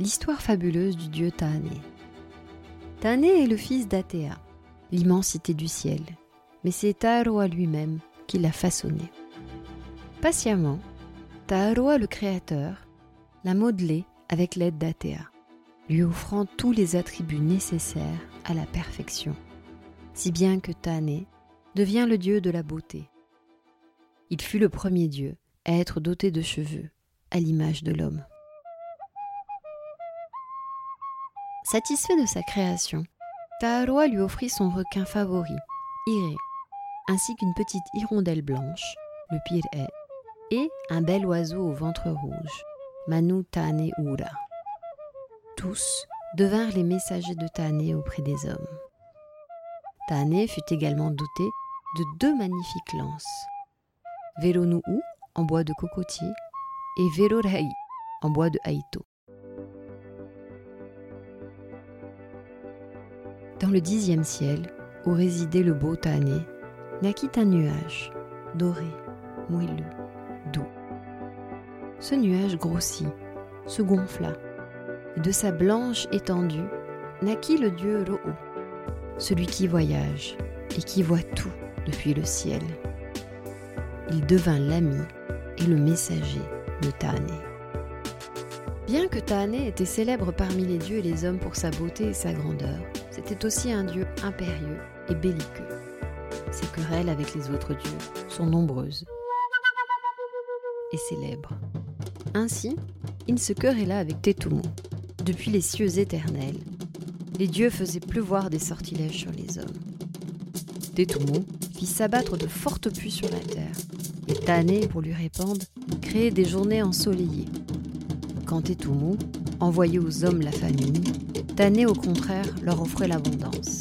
l'histoire fabuleuse du dieu Tahané. Tahané est le fils d'Athéa, l'immensité du ciel, mais c'est Taharoa lui-même qui l'a façonné. Patiemment, Taharoa le créateur l'a modelé avec l'aide d'Athéa, lui offrant tous les attributs nécessaires à la perfection, si bien que Tahané devient le dieu de la beauté. Il fut le premier dieu à être doté de cheveux, à l'image de l'homme. Satisfait de sa création, Taharoa lui offrit son requin favori, Iré, ainsi qu'une petite hirondelle blanche, le pire et un bel oiseau au ventre rouge, Manu Tane Ura. Tous devinrent les messagers de Tane auprès des hommes. Tane fut également doté de deux magnifiques lances, Veronuu en bois de cocotier et Verorai en bois de haïto. Dans le dixième ciel, où résidait le beau Tané, naquit un nuage, doré, moelleux, doux. Ce nuage grossit, se gonfla, et de sa blanche étendue naquit le dieu Ro'o, celui qui voyage et qui voit tout depuis le ciel. Il devint l'ami et le messager de Tané. Bien que Tahané était célèbre parmi les dieux et les hommes pour sa beauté et sa grandeur, c'était aussi un dieu impérieux et belliqueux. Ses querelles avec les autres dieux sont nombreuses et célèbres. Ainsi, il se querella avec Tétumu. Depuis les cieux éternels, les dieux faisaient pleuvoir des sortilèges sur les hommes. Tétumu fit s'abattre de fortes pluies sur la terre, et Tahané, pour lui répandre, créait des journées ensoleillées quand Tétumu envoyait aux hommes la famine, Tané au contraire leur offrait l'abondance.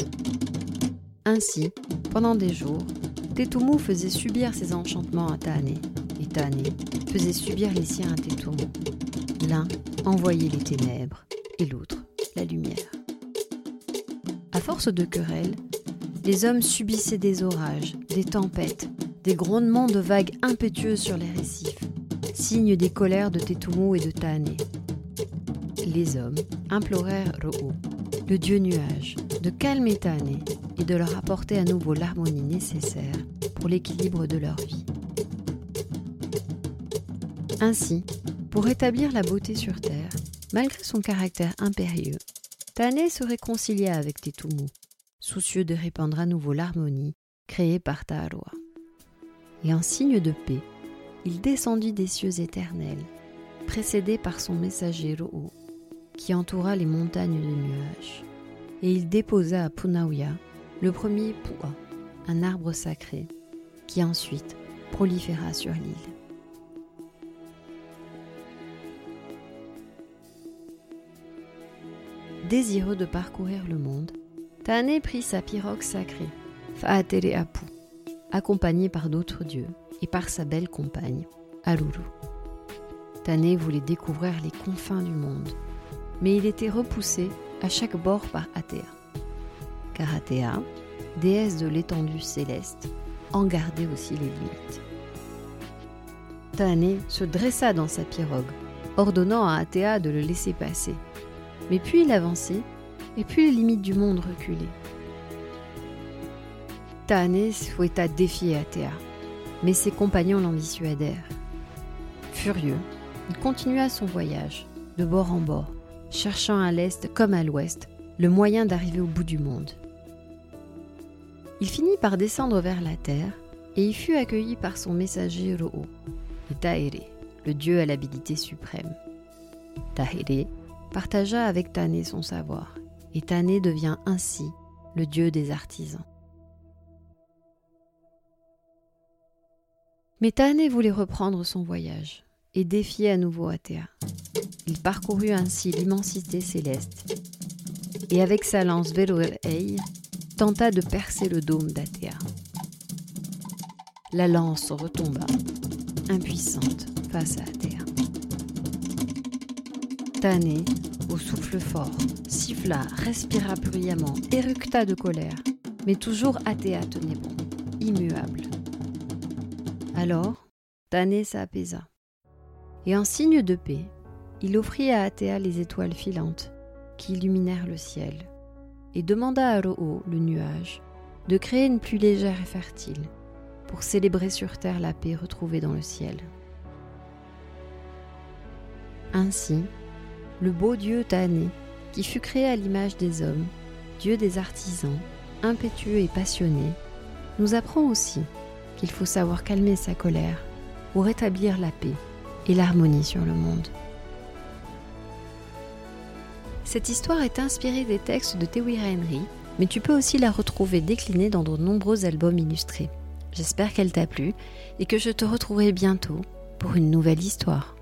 Ainsi, pendant des jours, Tétumu faisait subir ses enchantements à Tané, et Tané faisait subir les siens à Tétumu. L'un envoyait les ténèbres et l'autre la lumière. À force de querelles, les hommes subissaient des orages, des tempêtes, des grondements de vagues impétueuses sur les récifs signe des colères de Tétumu et de Tahané. Les hommes implorèrent Ro'o, le dieu nuage, de calmer Tahané et de leur apporter à nouveau l'harmonie nécessaire pour l'équilibre de leur vie. Ainsi, pour rétablir la beauté sur Terre, malgré son caractère impérieux, Tahané se réconcilia avec Tétumu, soucieux de répandre à nouveau l'harmonie créée par Taharoa. Et en signe de paix, il descendit des cieux éternels, précédé par son messager Ro'o, qui entoura les montagnes de nuages. Et il déposa à Punauia le premier Pua, un arbre sacré, qui ensuite proliféra sur l'île. Désireux de parcourir le monde, Tahané prit sa pirogue sacrée, Fa'atere Apu, accompagné par d'autres dieux et par sa belle compagne, Aruru. Tané voulait découvrir les confins du monde, mais il était repoussé à chaque bord par Athéa. Car Athéa, déesse de l'étendue céleste, en gardait aussi les limites. Tané se dressa dans sa pirogue, ordonnant à Athéa de le laisser passer. Mais puis il avançait, et puis les limites du monde reculaient. Tahané souhaita défier Athéa, mais ses compagnons l'en dissuadèrent. Furieux, il continua son voyage, de bord en bord, cherchant à l'est comme à l'ouest le moyen d'arriver au bout du monde. Il finit par descendre vers la terre et y fut accueilli par son messager Ro'o, et Tahere, le dieu à l'habilité suprême. Tahere partagea avec Tané son savoir, et Tané devient ainsi le dieu des artisans. Mais Tahané voulait reprendre son voyage, et défiait à nouveau Athéa. Il parcourut ainsi l'immensité céleste et avec sa lance Veloei tenta de percer le dôme d'Athéa. La lance retomba, impuissante face à Athéa. Tané, au souffle fort, siffla, respira bruyamment, éructa de colère, mais toujours Athéa tenait bon, immuable. Alors, Tané s'apaisa. Et en signe de paix, il offrit à Athéa les étoiles filantes qui illuminèrent le ciel, et demanda à Ro'o, le nuage, de créer une pluie légère et fertile, pour célébrer sur terre la paix retrouvée dans le ciel. Ainsi, le beau dieu Tané, qui fut créé à l'image des hommes, dieu des artisans, impétueux et passionné, nous apprend aussi qu'il faut savoir calmer sa colère pour rétablir la paix et l'harmonie sur le monde. Cette histoire est inspirée des textes de Tewira Henry, mais tu peux aussi la retrouver déclinée dans de nombreux albums illustrés. J'espère qu'elle t'a plu et que je te retrouverai bientôt pour une nouvelle histoire.